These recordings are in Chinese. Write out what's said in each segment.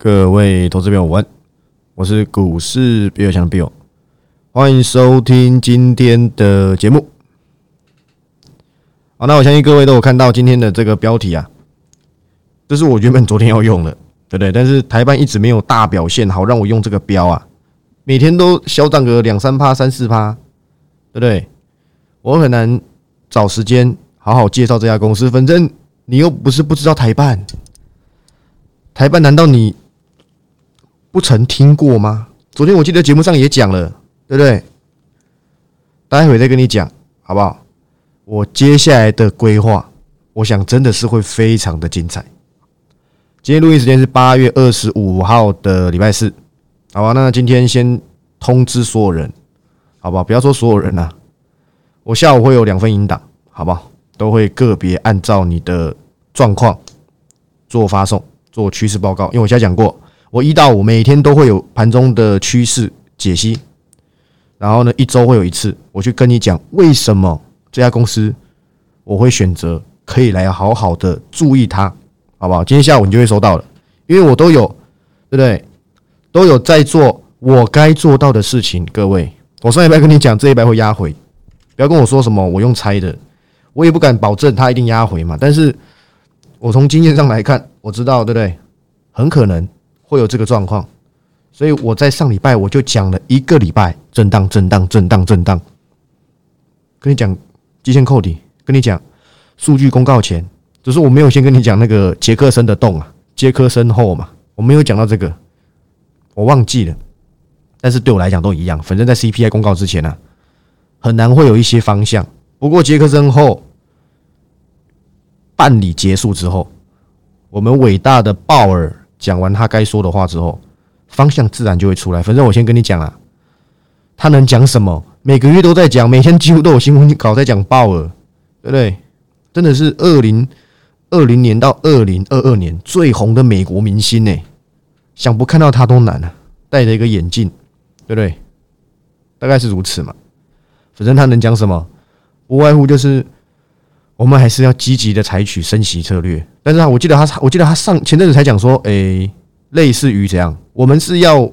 各位投资朋友，晚，我是股市比尔强的 Bill，欢迎收听今天的节目。好，那我相信各位都有看到今天的这个标题啊，这是我原本昨天要用的，对不对？但是台办一直没有大表现，好让我用这个标啊，每天都小涨个两三趴、三四趴，对不对？我很难找时间好好介绍这家公司，反正你又不是不知道台办，台办难道你？不曾听过吗？昨天我记得节目上也讲了，对不对？待会再跟你讲，好不好？我接下来的规划，我想真的是会非常的精彩。今天录音时间是八月二十五号的礼拜四，好吧？那今天先通知所有人，好不好？不要说所有人呐，我下午会有两份引导，好不好？都会个别按照你的状况做发送，做趋势报告，因为我现在讲过。我一到五每天都会有盘中的趋势解析，然后呢，一周会有一次，我去跟你讲为什么这家公司我会选择可以来好好的注意它，好不好？今天下午你就会收到了，因为我都有，对不对？都有在做我该做到的事情。各位，我上一拜跟你讲这一拜会压回，不要跟我说什么我用猜的，我也不敢保证它一定压回嘛。但是我从经验上来看，我知道，对不对？很可能。会有这个状况，所以我在上礼拜我就讲了一个礼拜震荡、震荡、震荡、震荡。跟你讲基线扣底，跟你讲数据公告前，只是我没有先跟你讲那个杰克森的洞啊，杰克森后嘛，我没有讲到这个，我忘记了。但是对我来讲都一样，反正在 CPI 公告之前呢，很难会有一些方向。不过杰克森后办理结束之后，我们伟大的鲍尔。讲完他该说的话之后，方向自然就会出来。反正我先跟你讲啊，他能讲什么？每个月都在讲，每天几乎都有新闻稿在讲鲍尔，对不对？真的是二零二零年到二零二二年最红的美国明星呢，想不看到他都难啊！戴着一个眼镜，对不对？大概是如此嘛。反正他能讲什么，无外乎就是。我们还是要积极的采取升息策略，但是啊，我记得他，我记得他上前阵子才讲说，诶，类似于怎样，我们是要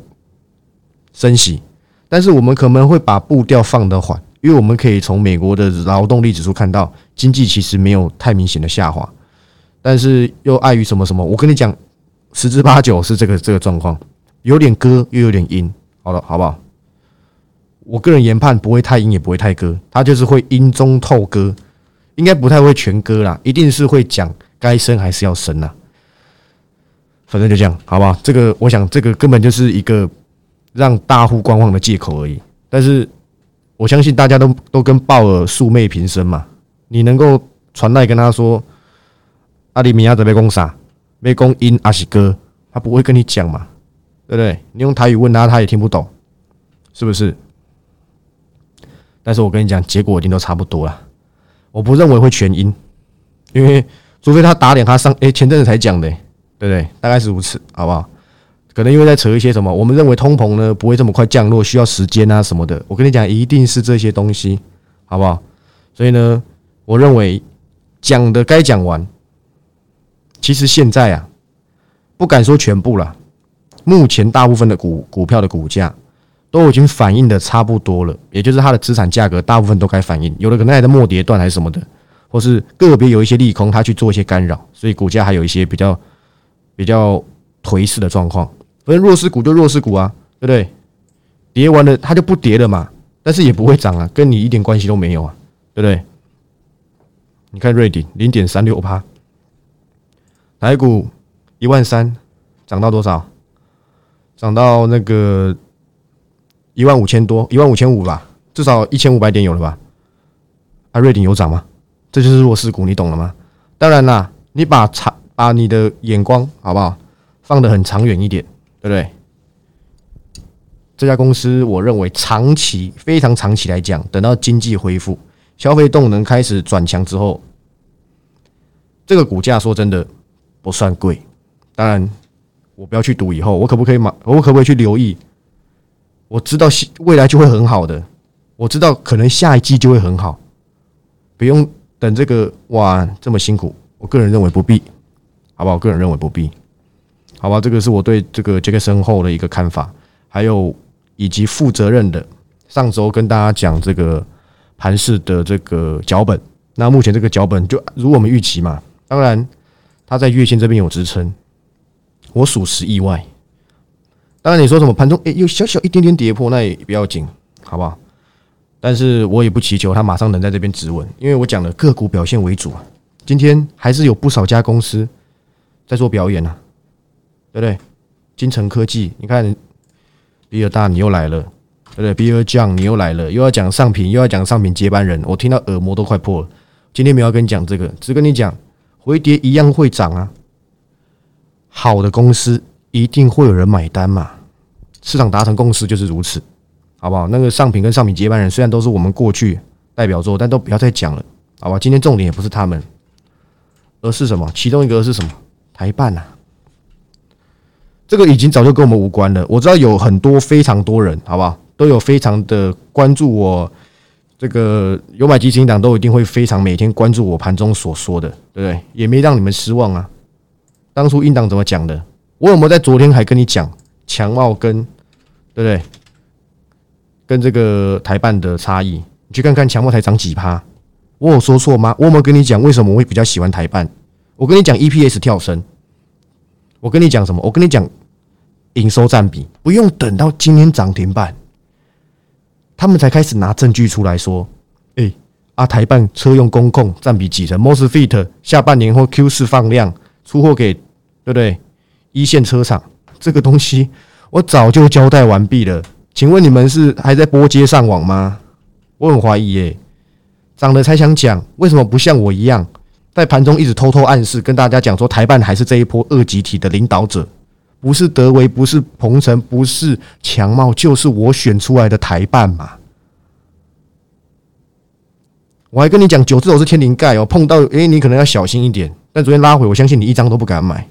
升息，但是我们可能会把步调放得缓，因为我们可以从美国的劳动力指数看到，经济其实没有太明显的下滑，但是又碍于什么什么，我跟你讲，十之八九是这个这个状况，有点割又有点阴，好了，好不好？我个人研判不会太阴，也不会太割，它就是会阴中透割。应该不太会全割啦，一定是会讲该升还是要升呐。反正就这样，好不好？这个我想，这个根本就是一个让大户观望的借口而已。但是我相信大家都都跟鲍尔素昧平生嘛，你能够传来跟他说阿里米亚准备攻啥，没攻因阿西哥，他不会跟你讲嘛，对不对？你用台语问他，他也听不懂，是不是？但是我跟你讲，结果一定都差不多了。我不认为会全阴，因为除非他打脸，他上哎前阵子才讲的，对不对？大概是如此，好不好？可能因为在扯一些什么，我们认为通膨呢不会这么快降落，需要时间啊什么的。我跟你讲，一定是这些东西，好不好？所以呢，我认为讲的该讲完。其实现在啊，不敢说全部了，目前大部分的股股票的股价。都已经反映的差不多了，也就是它的资产价格大部分都该反映，有的可能还在末跌段还是什么的，或是个别有一些利空，它去做一些干扰，所以股价还有一些比较比较颓势的状况。反正弱势股就弱势股啊，对不对？跌完了它就不跌了嘛，但是也不会涨啊，跟你一点关系都没有啊，对不对？你看瑞鼎零点三六趴，台股一万三涨到多少？涨到那个。一万五千多，一万五千五吧，至少一千五百点有了吧？啊，瑞鼎有涨吗？这就是弱势股，你懂了吗？当然啦，你把长把你的眼光好不好放得很长远一点，对不对？这家公司，我认为长期非常长期来讲，等到经济恢复、消费动能开始转强之后，这个股价说真的不算贵。当然，我不要去赌以后，我可不可以买？我可不可以去留意？我知道未来就会很好的，我知道可能下一季就会很好，不用等这个哇这么辛苦。我个人认为不必，好不好？个人认为不必。好吧？这个是我对这个杰克森后的一个看法，还有以及负责任的。上周跟大家讲这个盘市的这个脚本，那目前这个脚本就如我们预期嘛。当然，它在月线这边有支撑，我属实意外。当然，你说什么盘中诶有小小一点点跌破，那也不要紧，好不好？但是我也不祈求它马上能在这边止稳，因为我讲的个股表现为主啊。今天还是有不少家公司在做表演呢，对不对？金城科技，你看比尔大你又来了，对不对？比尔酱你又来了，又要讲上品，又要讲上品接班人，我听到耳膜都快破了。今天没有跟你讲这个，只跟你讲回跌一样会涨啊。好的公司一定会有人买单嘛，市场达成共识就是如此。好不好？那个上品跟上品接班人虽然都是我们过去代表作，但都不要再讲了，好吧？今天重点也不是他们，而是什么？其中一个是什么？台办呐，这个已经早就跟我们无关了。我知道有很多非常多人，好不好？都有非常的关注我这个有买基金党，都一定会非常每天关注我盘中所说的，对不对？也没让你们失望啊。当初应党怎么讲的？我有没有在昨天还跟你讲强茂跟，对不对？跟这个台办的差异，你去看看强茂才涨几趴，我有说错吗？我有没有跟你讲为什么我会比较喜欢台办？我跟你讲 EPS 跳升，我跟你讲什么？我跟你讲营收占比，不用等到今天涨停板，他们才开始拿证据出来说，哎，啊台办车用公控占比几成？Mosfet 下半年或 Q 四放量出货给对不对？一线车厂这个东西，我早就交代完毕了。请问你们是还在波接上网吗？我很怀疑耶，涨了才想讲，为什么不像我一样，在盘中一直偷偷暗示跟大家讲说，台办还是这一波二级体的领导者，不是德维，不是鹏程，不是强茂，就是我选出来的台办嘛？我还跟你讲，九字头是天灵盖哦，碰到诶，你可能要小心一点。但昨天拉回，我相信你一张都不敢买，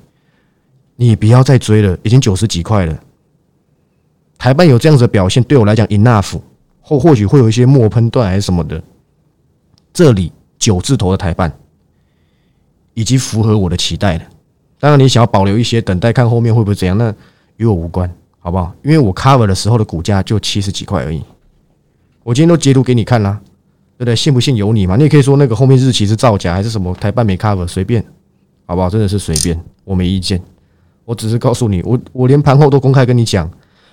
你不要再追了，已经九十几块了。台办有这样子的表现，对我来讲 enough，或或许会有一些墨喷段还是什么的。这里九字头的台办，已经符合我的期待了。当然，你想要保留一些，等待看后面会不会怎样，那与我无关，好不好？因为我 cover 的时候的股价就七十几块而已。我今天都截图给你看啦，对不对？信不信由你嘛。你也可以说那个后面日期是造假还是什么，台办没 cover，随便，好不好？真的是随便，我没意见。我只是告诉你，我我连盘后都公开跟你讲。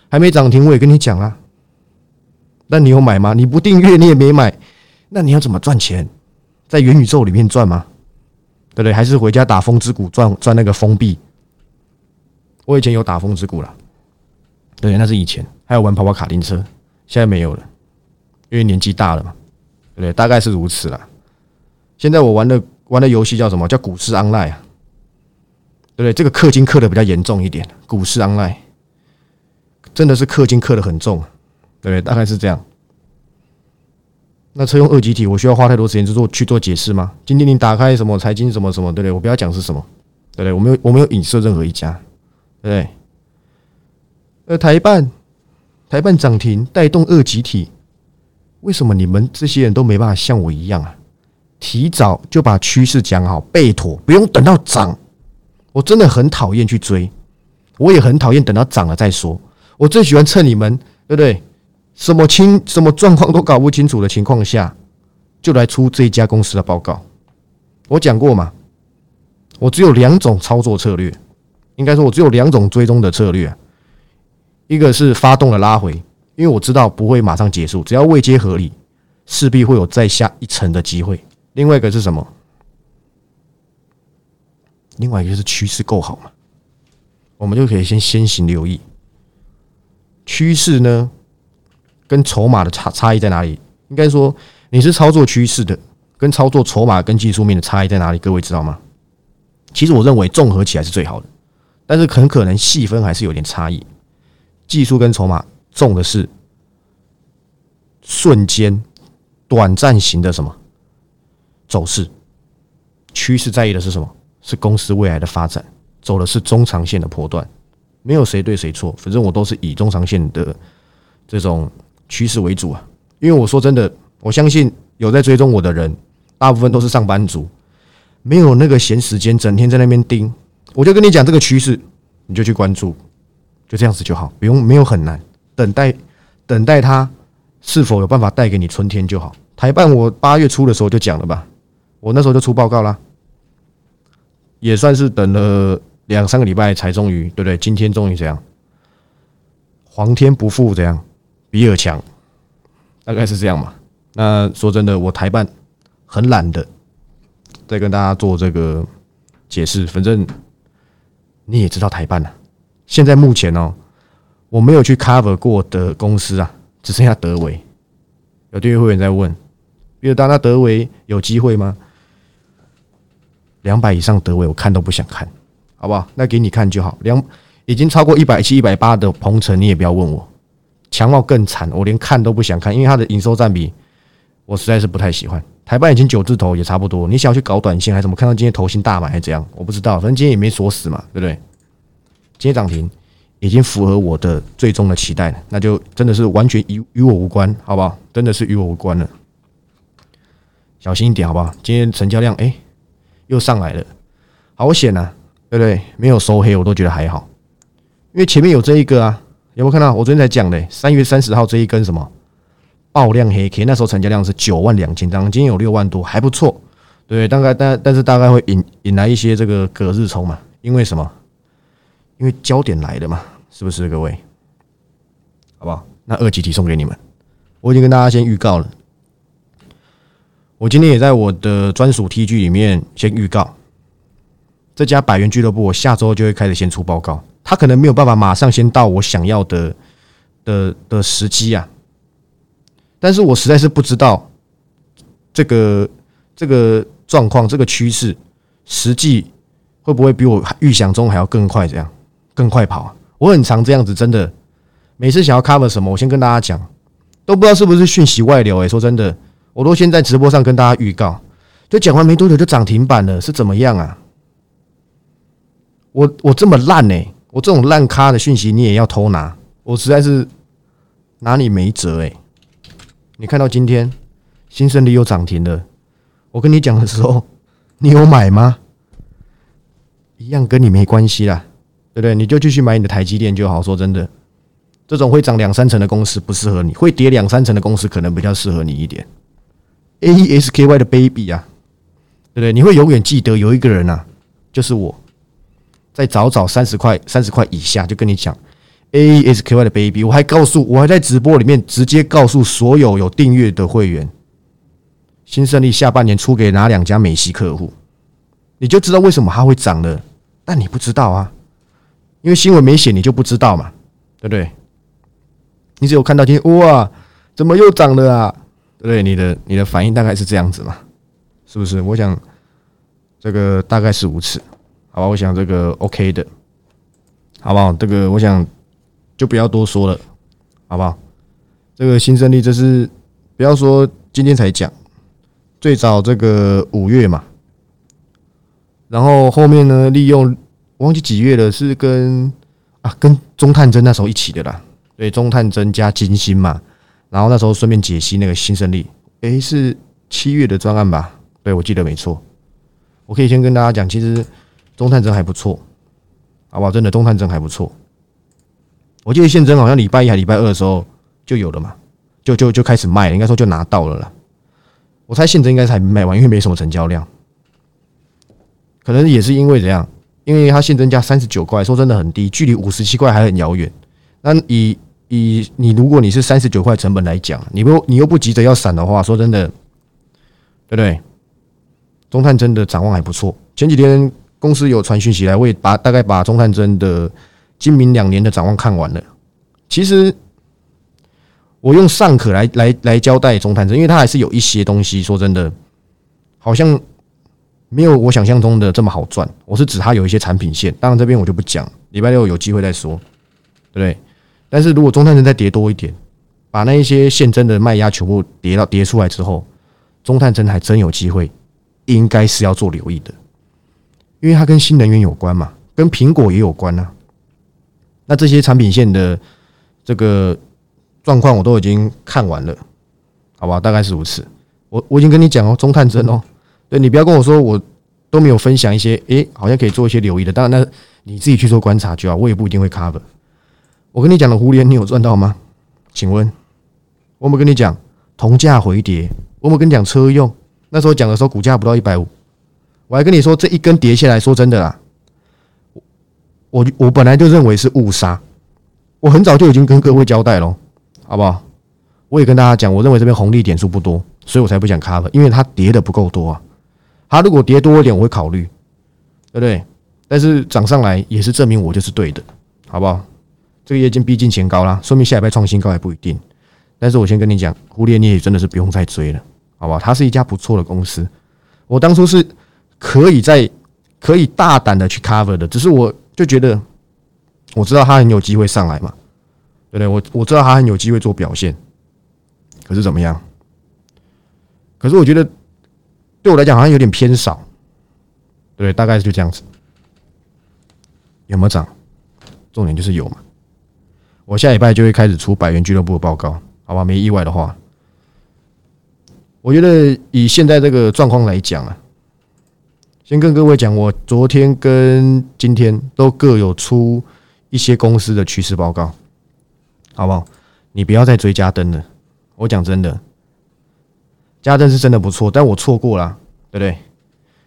还没涨停，我也跟你讲了。那你有买吗？你不订阅，你也没买，那你要怎么赚钱？在元宇宙里面赚吗？对不对？还是回家打风之谷赚赚那个封闭？我以前有打风之谷了，对，那是以前还有玩跑跑卡丁车，现在没有了，因为年纪大了嘛，对不对？大概是如此了。现在我玩的玩的游戏叫什么？叫股市 online 啊，对不对？这个氪金氪的比较严重一点，股市 online。真的是氪金氪的很重，对，大概是这样。那车用二级体，我需要花太多时间去做去做解释吗？今天你打开什么财经什么什么，对不对？我不要讲是什么，对不对？我没有我没有影射任何一家，对不对？呃，台办台办涨停带动二级体，为什么你们这些人都没办法像我一样啊？提早就把趋势讲好，备妥，不用等到涨。我真的很讨厌去追，我也很讨厌等到涨了再说。我最喜欢趁你们对不对？什么清什么状况都搞不清楚的情况下，就来出这一家公司的报告。我讲过嘛，我只有两种操作策略，应该说，我只有两种追踪的策略。一个是发动了拉回，因为我知道不会马上结束，只要未接合理，势必会有再下一层的机会。另外一个是什么？另外一个就是趋势够好嘛，我们就可以先先行留意。趋势呢，跟筹码的差差异在哪里？应该说，你是操作趋势的，跟操作筹码跟技术面的差异在哪里？各位知道吗？其实我认为综合起来是最好的，但是很可能细分还是有点差异。技术跟筹码重的是瞬间、短暂型的什么走势，趋势在意的是什么？是公司未来的发展，走的是中长线的波段。没有谁对谁错，反正我都是以中长线的这种趋势为主啊。因为我说真的，我相信有在追踪我的人，大部分都是上班族，没有那个闲时间，整天在那边盯。我就跟你讲这个趋势，你就去关注，就这样子就好，不用没有很难，等待等待它是否有办法带给你春天就好。台办我八月初的时候就讲了吧，我那时候就出报告啦，也算是等了两三个礼拜才终于，对不对？今天终于这样，皇天不负这样，比尔强，大概是这样嘛。那说真的，我台办很懒的，再跟大家做这个解释。反正你也知道台办了，现在目前哦，我没有去 cover 过的公司啊，只剩下德维。有订阅会员在问，比尔达那德维有机会吗？两百以上德维我看都不想看，好不好？那给你看就好。两已经超过一百七、一百八的鹏程，你也不要问我。强茂更惨，我连看都不想看，因为它的营收占比。我实在是不太喜欢，台办已经九字头也差不多。你想要去搞短线还是怎么？看到今天头型大买还是怎样？我不知道，反正今天也没锁死嘛，对不对？今天涨停已经符合我的最终的期待了，那就真的是完全与与我无关，好不好？真的是与我无关了，小心一点，好不好？今天成交量哎又上来了，好险呐，对不对？没有收黑，我都觉得还好，因为前面有这一个啊，有没有看到？我昨天才讲的，三月三十号这一根什么？爆量黑 K，那时候成交量是九万两千张，今天有六万多，还不错。对，大概但但是大概会引引来一些这个隔日冲嘛，因为什么？因为焦点来了嘛，是不是各位？好不好？那二级题送给你们，我已经跟大家先预告了。我今天也在我的专属 T G 里面先预告，这家百元俱乐部，我下周就会开始先出报告。他可能没有办法马上先到我想要的的的时机啊。但是我实在是不知道这个这个状况，这个趋势实际会不会比我预想中还要更快？这样更快跑？我很常这样子，真的每次想要 cover 什么，我先跟大家讲，都不知道是不是讯息外流。哎，说真的，我都先在直播上跟大家预告，就讲完没多久就涨停板了，是怎么样啊？我我这么烂呢？我这种烂咖的讯息你也要偷拿？我实在是拿你没辙诶。你看到今天新胜利又涨停了，我跟你讲的时候，你有买吗？一样跟你没关系啦，对不对？你就继续买你的台积电就好。说真的，这种会涨两三成的公司不适合你，会跌两三成的公司可能比较适合你一点。A E S K Y 的 baby 啊，对不对？你会永远记得有一个人啊，就是我，在早早三十块、三十块以下就跟你讲。A E S K Y 的 baby，我还告诉我还在直播里面直接告诉所有有订阅的会员，新胜利下半年出给哪两家美系客户，你就知道为什么它会涨了。但你不知道啊，因为新闻没写，你就不知道嘛，对不对？你只有看到今天哇，怎么又涨了啊？对？你的你的反应大概是这样子嘛？是不是？我想这个大概是如此，好吧？我想这个 OK 的，好不好？这个我想。就不要多说了，好不好？这个新胜利，这是不要说今天才讲，最早这个五月嘛，然后后面呢，利用忘记几月了，是跟啊跟中探针那时候一起的啦，对，中探针加金星嘛，然后那时候顺便解析那个新胜利，诶，是七月的专案吧？对，我记得没错。我可以先跟大家讲，其实中探针还不错，好不好？真的中探针还不错。我记得现真好像礼拜一还礼拜二的时候就有了嘛，就就就开始卖，应该说就拿到了啦。我猜现真应该是还没卖完，因为没什么成交量，可能也是因为怎样？因为它现真加三十九块，说真的很低，距离五十七块还很遥远。那以以你如果你是三十九块成本来讲，你不你又不急着要闪的话，说真的，对不对？中探针的展望还不错。前几天公司有传讯息来，我也把大概把中探针的。今明两年的展望看完了，其实我用尚可来来来交代中探针，因为它还是有一些东西，说真的，好像没有我想象中的这么好赚。我是指它有一些产品线，当然这边我就不讲，礼拜六有机会再说，对不对？但是如果中探针再跌多一点，把那一些现真的卖压全部跌到跌出来之后，中探针还真有机会，应该是要做留意的，因为它跟新能源有关嘛，跟苹果也有关呐。那这些产品线的这个状况我都已经看完了，好吧，大概是如此。我我已经跟你讲哦，中探针哦，对你不要跟我说我都没有分享一些，诶，好像可以做一些留意的。当然，那你自己去做观察就好，我也不一定会 cover。我跟你讲的胡联，你有赚到吗？请问，我们跟你讲同价回跌，我们跟你讲车用，那时候讲的时候股价不到一百五，我还跟你说这一根跌下来说真的啦，我我本来就认为是误杀，我很早就已经跟各位交代了，好不好？我也跟大家讲，我认为这边红利点数不多，所以我才不讲 cover，因为它跌的不够多啊。它如果跌多一点，我会考虑，对不对？但是涨上来也是证明我就是对的，好不好？这个业绩逼近前高啦，说明下礼拜创新高还不一定。但是我先跟你讲，胡列你也真的是不用再追了，好不好？它是一家不错的公司，我当初是可以在可以大胆的去 cover 的，只是我就觉得我知道它很有机会上来嘛，对不对？我我知道它很有机会做表现，可是怎么样？可是我觉得对我来讲好像有点偏少，对，大概就这样子。有没有涨？重点就是有嘛。我下礼拜就会开始出百元俱乐部的报告，好吧？没意外的话，我觉得以现在这个状况来讲啊，先跟各位讲，我昨天跟今天都各有出一些公司的趋势报告，好不好？你不要再追加灯了。我讲真的，加灯是真的不错，但我错过了，对不对？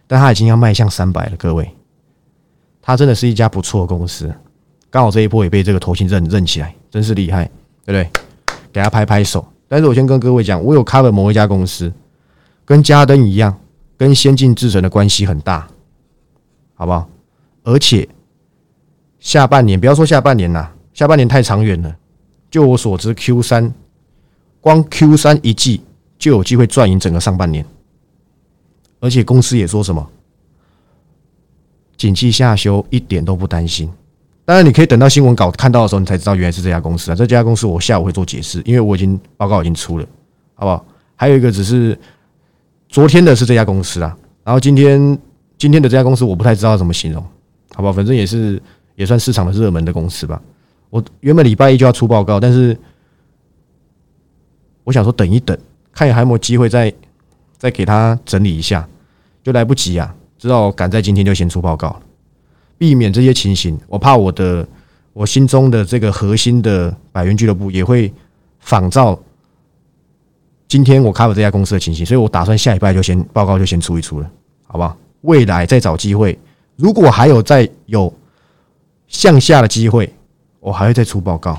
但他已经要迈向三百了，各位，他真的是一家不错的公司。刚好这一波也被这个头型认认起来，真是厉害，对不对？给他拍拍手。但是我先跟各位讲，我有 cover 某一家公司，跟嘉登一样，跟先进制程的关系很大，好不好？而且下半年不要说下半年啦，下半年太长远了。就我所知，Q 三光 Q 三一季就有机会赚赢整个上半年。而且公司也说什么，景气下修一点都不担心。当然，你可以等到新闻稿看到的时候，你才知道原来是这家公司啊。这家公司我下午会做解释，因为我已经报告已经出了，好不好？还有一个只是昨天的是这家公司啊，然后今天今天的这家公司我不太知道怎么形容，好不好？反正也是也算市场的热门的公司吧。我原本礼拜一就要出报告，但是我想说等一等，看还有没有机会再再给他整理一下，就来不及啊，知道赶在今天就先出报告了。避免这些情形，我怕我的我心中的这个核心的百元俱乐部也会仿照今天我 cover 这家公司的情形，所以我打算下礼拜就先报告就先出一出了，好不好？未来再找机会，如果还有再有向下的机会，我还会再出报告，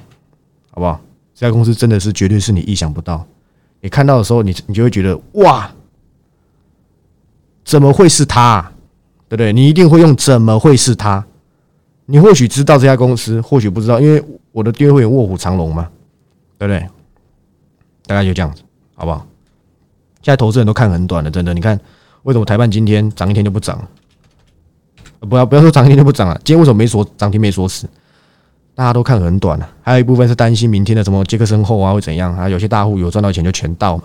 好不好？这家公司真的是绝对是你意想不到，你看到的时候，你你就会觉得哇，怎么会是他？对不对？你一定会用怎么会是他？你或许知道这家公司，或许不知道，因为我的订阅会员卧虎藏龙嘛，对不对？大概就这样子，好不好？现在投资人都看很短的，真的。你看，为什么台办今天涨一天就不涨？不要不要说涨一天就不涨了，今天为什么没锁涨停没锁死？大家都看很短了，还有一部分是担心明天的什么杰克森后啊会怎样啊？有些大户有赚到钱就全到嘛，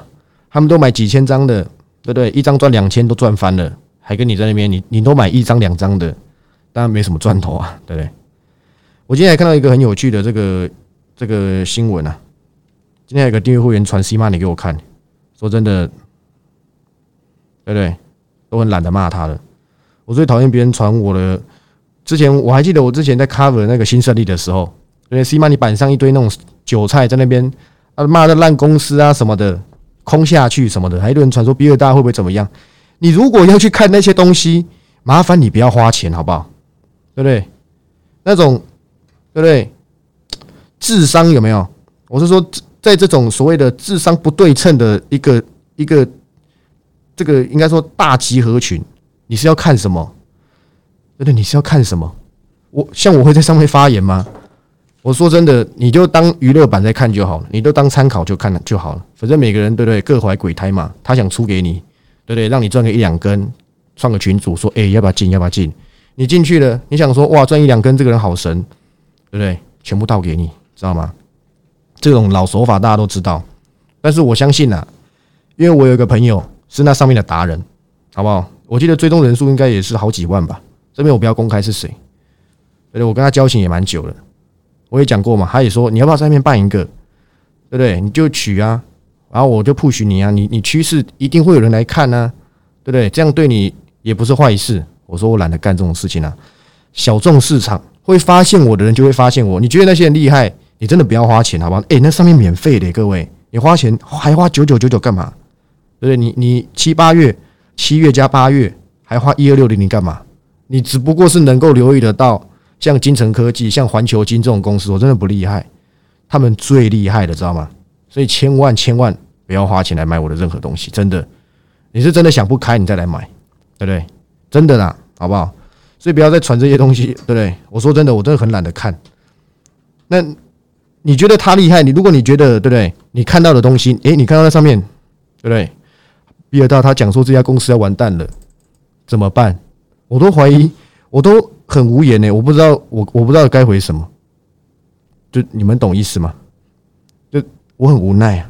他们都买几千张的，对不对？一张赚两千都赚翻了。还跟你在那边，你你都买一张两张的，当然没什么赚头啊，对不对？我今天还看到一个很有趣的这个这个新闻啊，今天有个订阅会员传 C 骂你给我看，说真的，对不对？都很懒得骂他了。我最讨厌别人传我的。之前我还记得我之前在 cover 那个新胜利的时候，因为 C 骂你板上一堆那种韭菜在那边啊骂的烂公司啊什么的，空下去什么的，还一堆人传说比尔大会不会怎么样？你如果要去看那些东西，麻烦你不要花钱，好不好？对不对？那种对不对？智商有没有？我是说，在这种所谓的智商不对称的一个一个这个应该说大集合群，你是要看什么？对不对？你是要看什么？我像我会在上面发言吗？我说真的，你就当娱乐版在看就好了，你都当参考就看了就好了。反正每个人对不对？各怀鬼胎嘛，他想出给你。对不对？让你赚个一两根，创个群主说：“哎，要不要进？要不要进？”你进去了，你想说：“哇，赚一两根，这个人好神，对不对？”全部倒给你，知道吗？这种老手法大家都知道，但是我相信啊，因为我有一个朋友是那上面的达人，好不好？我记得追踪人数应该也是好几万吧。这边我不要公开是谁，对对？我跟他交情也蛮久了，我也讲过嘛，他也说你要不要在那边办一个，对不对？你就取啊。然后我就 push 你啊，你你趋势一定会有人来看呢，对不对？这样对你也不是坏事。我说我懒得干这种事情啊，小众市场会发现我的人就会发现我。你觉得那些人厉害，你真的不要花钱，好不好？诶，那上面免费的，各位，你花钱还花九九九九干嘛？对不对？你你七八月七月加八月还花一二六零零干嘛？你只不过是能够留意得到像金城科技、像环球金这种公司，我真的不厉害，他们最厉害的，知道吗？所以千万千万不要花钱来买我的任何东西，真的，你是真的想不开，你再来买，对不对？真的啦，好不好？所以不要再传这些东西，对不对？我说真的，我真的很懒得看。那你觉得他厉害？你如果你觉得对不对？你看到的东西，诶，你看到那上面，对不对？比尔大他讲说这家公司要完蛋了，怎么办？我都怀疑，我都很无言呢。我不知道，我我不知道该回什么。就你们懂意思吗？我很无奈啊。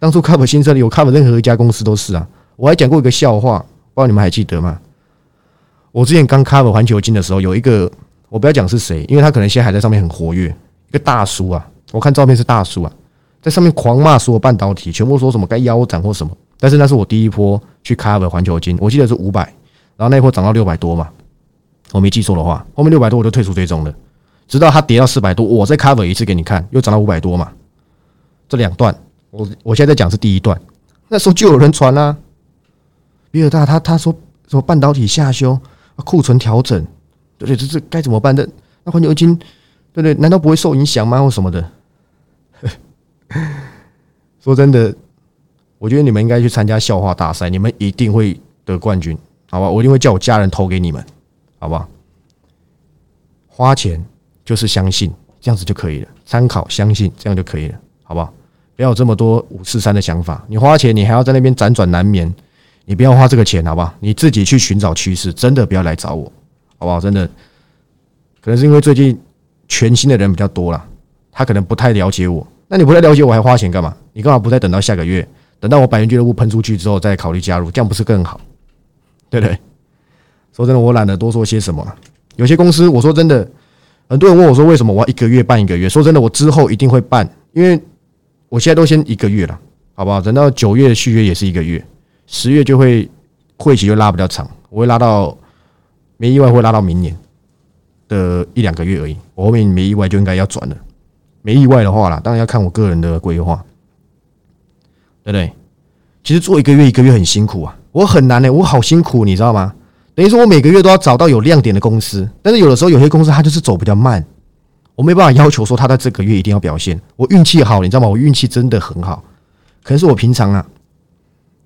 当初 cover 新设立，我 cover 任何一家公司都是啊。我还讲过一个笑话，不知道你们还记得吗？我之前刚 cover 环球金的时候，有一个我不要讲是谁，因为他可能现在还在上面很活跃。一个大叔啊，我看照片是大叔啊，在上面狂骂所有半导体，全部说什么该腰斩或什么。但是那是我第一波去 cover 环球金，我记得是五百，然后那一波涨到六百多嘛，我没记错的话，后面六百多我就退出追踪了，直到它跌到四百多，我再 cover 一次给你看，又涨到五百多嘛。这两段，我我现在在讲是第一段，那时候就有人传啊，比尔大他他说什么半导体下修。库存调整，对对，这这该怎么办的？那环球金，对对，难道不会受影响吗？或什么的？说真的，我觉得你们应该去参加笑话大赛，你们一定会得冠军，好吧？我一定会叫我家人投给你们，好不好？花钱就是相信，这样子就可以了。参考相信，这样就可以了，好不好？不要有这么多五四三的想法。你花钱，你还要在那边辗转难眠。你不要花这个钱，好不好？你自己去寻找趋势，真的不要来找我，好不好？真的，可能是因为最近全新的人比较多了，他可能不太了解我。那你不太了解我，还花钱干嘛？你干嘛不再等到下个月，等到我百元俱乐部喷出去之后再考虑加入？这样不是更好？对不对？说真的，我懒得多说些什么。有些公司，我说真的，很多人问我说，为什么我要一个月办一个月？说真的，我之后一定会办，因为我现在都先一个月了，好不好？等到九月续约也是一个月。十月就会会期就拉比较长，我会拉到没意外会拉到明年的一两个月而已。我后面没意外就应该要转了，没意外的话啦，当然要看我个人的规划，对不对？其实做一个月一个月很辛苦啊，我很难呢，我好辛苦，你知道吗？等于说我每个月都要找到有亮点的公司，但是有的时候有些公司它就是走比较慢，我没办法要求说他在这个月一定要表现。我运气好，你知道吗？我运气真的很好，可能是我平常啊。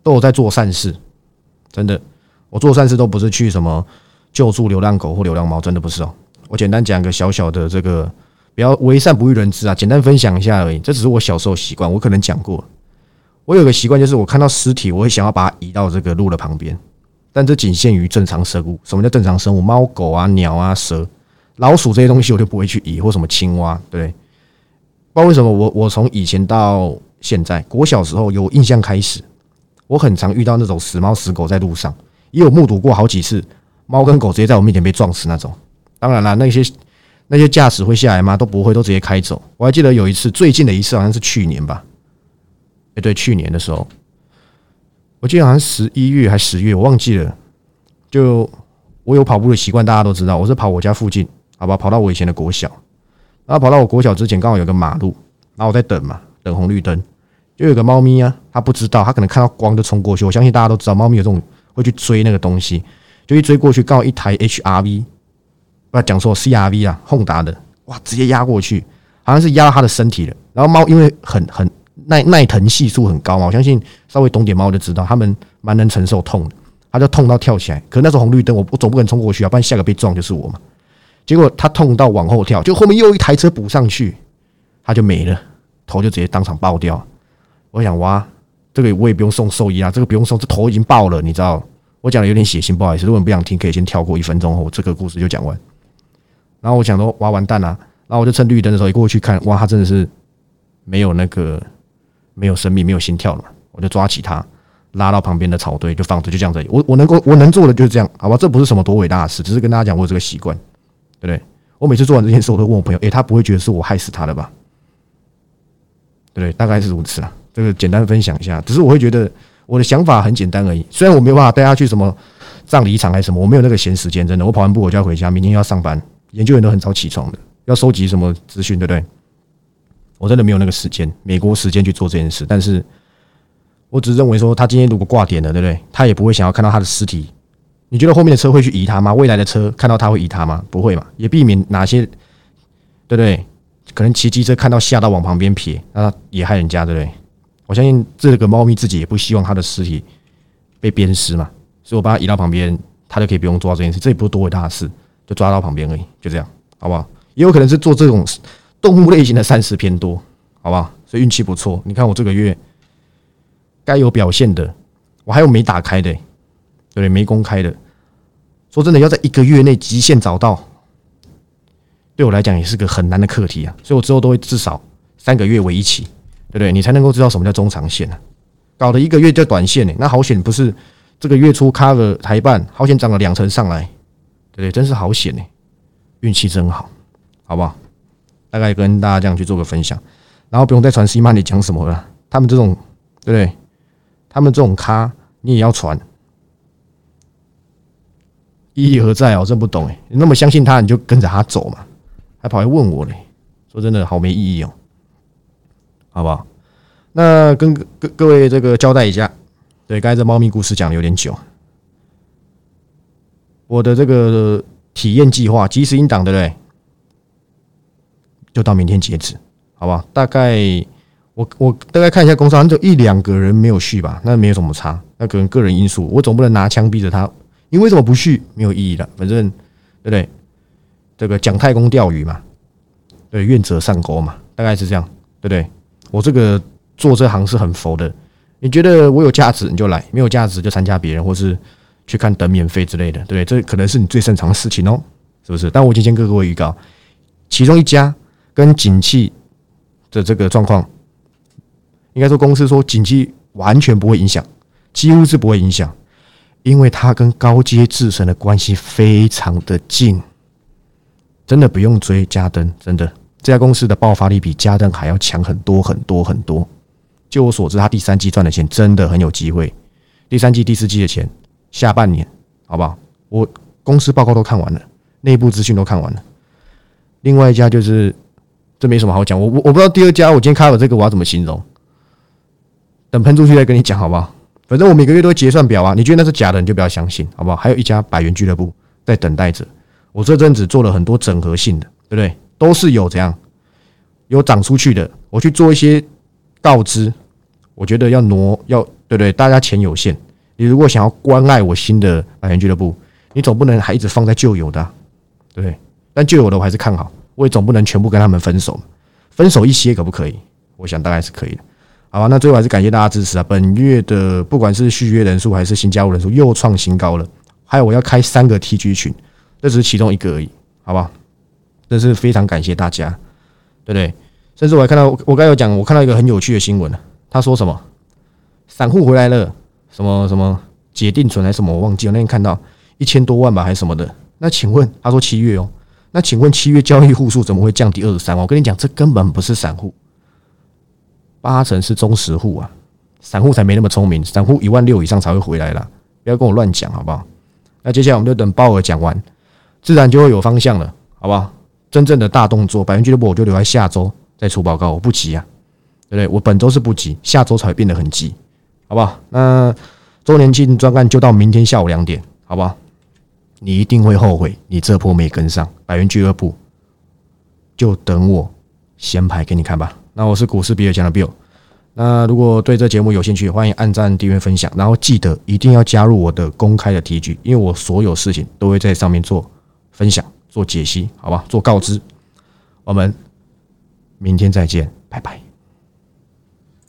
都有在做善事，真的，我做善事都不是去什么救助流浪狗或流浪猫，真的不是哦。我简单讲个小小的这个，不要为善不欲人知啊，简单分享一下而已。这只是我小时候习惯，我可能讲过。我有个习惯，就是我看到尸体，我会想要把它移到这个路的旁边，但这仅限于正常生物。什么叫正常生物？猫狗啊、鸟啊、蛇、老鼠这些东西，我就不会去移，或什么青蛙，对。不知道为什么，我我从以前到现在，我小时候有印象开始。我很常遇到那种死猫死狗在路上，也有目睹过好几次猫跟狗直接在我面前被撞死那种。当然了，那些那些驾驶会下来吗？都不会，都直接开走。我还记得有一次，最近的一次好像是去年吧？哎，对，去年的时候，我记得好像十一月还十月，我忘记了。就我有跑步的习惯，大家都知道，我是跑我家附近，好吧，跑到我以前的国小。然后跑到我国小之前，刚好有个马路，然后我在等嘛，等红绿灯。就有个猫咪啊，它不知道，它可能看到光就冲过去。我相信大家都知道，猫咪有这种会去追那个东西，就一追过去，刚好一台 HRV，不要讲错，CRV 啊，轰达的，哇，直接压过去，好像是压到它的身体了。然后猫因为很很耐耐疼系数很高嘛，我相信稍微懂点猫就知道，它们蛮能承受痛的，它就痛到跳起来。可是那时候红绿灯，我我总不可能冲过去啊，不然下个被撞就是我嘛。结果他痛到往后跳，就后面又一台车补上去，他就没了，头就直接当场爆掉。我想哇这个，我也不用送兽医啊，这个不用送，这头已经爆了，你知道？我讲的有点血腥，不好意思，如果你不想听，可以先跳过一分钟后，这个故事就讲完。然后我想说，挖完蛋了，然后我就趁绿灯的时候一过去看，哇，他真的是没有那个没有生命、没有心跳了，我就抓起他，拉到旁边的草堆，就放着，就这样子。我我能够我能做的就是这样，好吧？这不是什么多伟大的事，只是跟大家讲我有这个习惯，对不对？我每次做完这件事，我都问我朋友，诶，他不会觉得是我害死他的吧？对不对？大概是如此啊。这个简单分享一下，只是我会觉得我的想法很简单而已。虽然我没有办法带他去什么葬礼场还是什么，我没有那个闲时间，真的。我跑完步我就要回家，明天要上班。研究员都很早起床的，要收集什么资讯，对不对？我真的没有那个时间，美国时间去做这件事。但是，我只是认为说，他今天如果挂点了，对不对？他也不会想要看到他的尸体。你觉得后面的车会去移它吗？未来的车看到它会移它吗？不会嘛？也避免哪些，对不对？可能骑机车看到吓到往旁边撇，那也害人家，对不对？我相信这个猫咪自己也不希望它的尸体被鞭尸嘛，所以我把它移到旁边，它就可以不用做这件事。这也不是多伟大的事，就抓到旁边而已，就这样，好不好？也有可能是做这种动物类型的善事偏多，好不好？所以运气不错。你看我这个月该有表现的，我还有没打开的。对，没公开的。说真的，要在一个月内极限找到，对我来讲也是个很难的课题啊。所以我之后都会至少三个月为一期，对不对？你才能够知道什么叫中长线呢？搞了一个月叫短线呢？那好险不是这个月初 cover 台半，好险涨了两成上来，对不对？真是好险呢，运气真好，好不好？大概跟大家这样去做个分享，然后不用再传 C 曼你讲什么了。他们这种，对不对？他们这种咖，你也要传。意义何在啊？我真不懂哎！你那么相信他，你就跟着他走嘛，还跑来问我嘞？说真的，好没意义哦，好不好？那跟各各位这个交代一下，对，刚才这猫咪故事讲的有点久，我的这个体验计划即时应档，对不对？就到明天截止，好不好？大概我我大概看一下工商，就一两个人没有续吧，那没有什么差，那可能个人因素，我总不能拿枪逼着他。你为什么不去没有意义了，反正对不对？这个蒋太公钓鱼嘛，对，愿者上钩嘛，大概是这样，对不对？我这个做这行是很佛的，你觉得我有价值你就来，没有价值就参加别人，或是去看等免费之类的，对不对？这可能是你最擅长的事情哦，是不是？但我已经跟各位预告，其中一家跟景气的这个状况，应该说公司说景气完全不会影响，几乎是不会影响。因为它跟高阶制神的关系非常的近，真的不用追嘉登，真的这家公司的爆发力比嘉登还要强很多很多很多。就我所知，他第三季赚的钱真的很有机会。第三季、第四季的钱，下半年好不好？我公司报告都看完了，内部资讯都看完了。另外一家就是这没什么好讲，我我我不知道第二家，我今天开了这个，我要怎么形容？等喷出去再跟你讲，好不好？反正我每个月都会结算表啊，你觉得那是假的，你就不要相信，好不好？还有一家百元俱乐部在等待着，我这阵子做了很多整合性的，对不对？都是有这样有涨出去的，我去做一些告知。我觉得要挪，要对不对？大家钱有限，你如果想要关爱我新的百元俱乐部，你总不能还一直放在旧有的，对不对？但旧有的我还是看好，我也总不能全部跟他们分手，分手一些可不可以？我想大概是可以的。好吧，那最后还是感谢大家支持啊！本月的不管是续约人数还是新加入人数又创新高了，还有我要开三个 TG 群，这只是其中一个而已，好吧？真是非常感谢大家，对不对？甚至我还看到，我刚有讲，我看到一个很有趣的新闻他说什么？散户回来了，什么什么解定存还是什么？我忘记了。那天看到一千多万吧，还是什么的？那请问，他说七月哦，那请问七月交易户数怎么会降低二十三万？我跟你讲，这根本不是散户。八成是中实户啊，散户才没那么聪明，散户一万六以上才会回来啦，不要跟我乱讲好不好？那接下来我们就等鲍尔讲完，自然就会有方向了，好不好？真正的大动作，百元俱乐部我就留在下周再出报告，我不急啊，对不对？我本周是不急，下周才会变得很急，好不好？那周年庆专案就到明天下午两点，好不好？你一定会后悔，你这波没跟上百元俱乐部，就等我先排给你看吧。那我是股市比尔强的 Bill。那如果对这节目有兴趣，欢迎按赞、订阅、分享，然后记得一定要加入我的公开的 T G，因为我所有事情都会在上面做分享、做解析，好吧？做告知。我们明天再见，拜拜。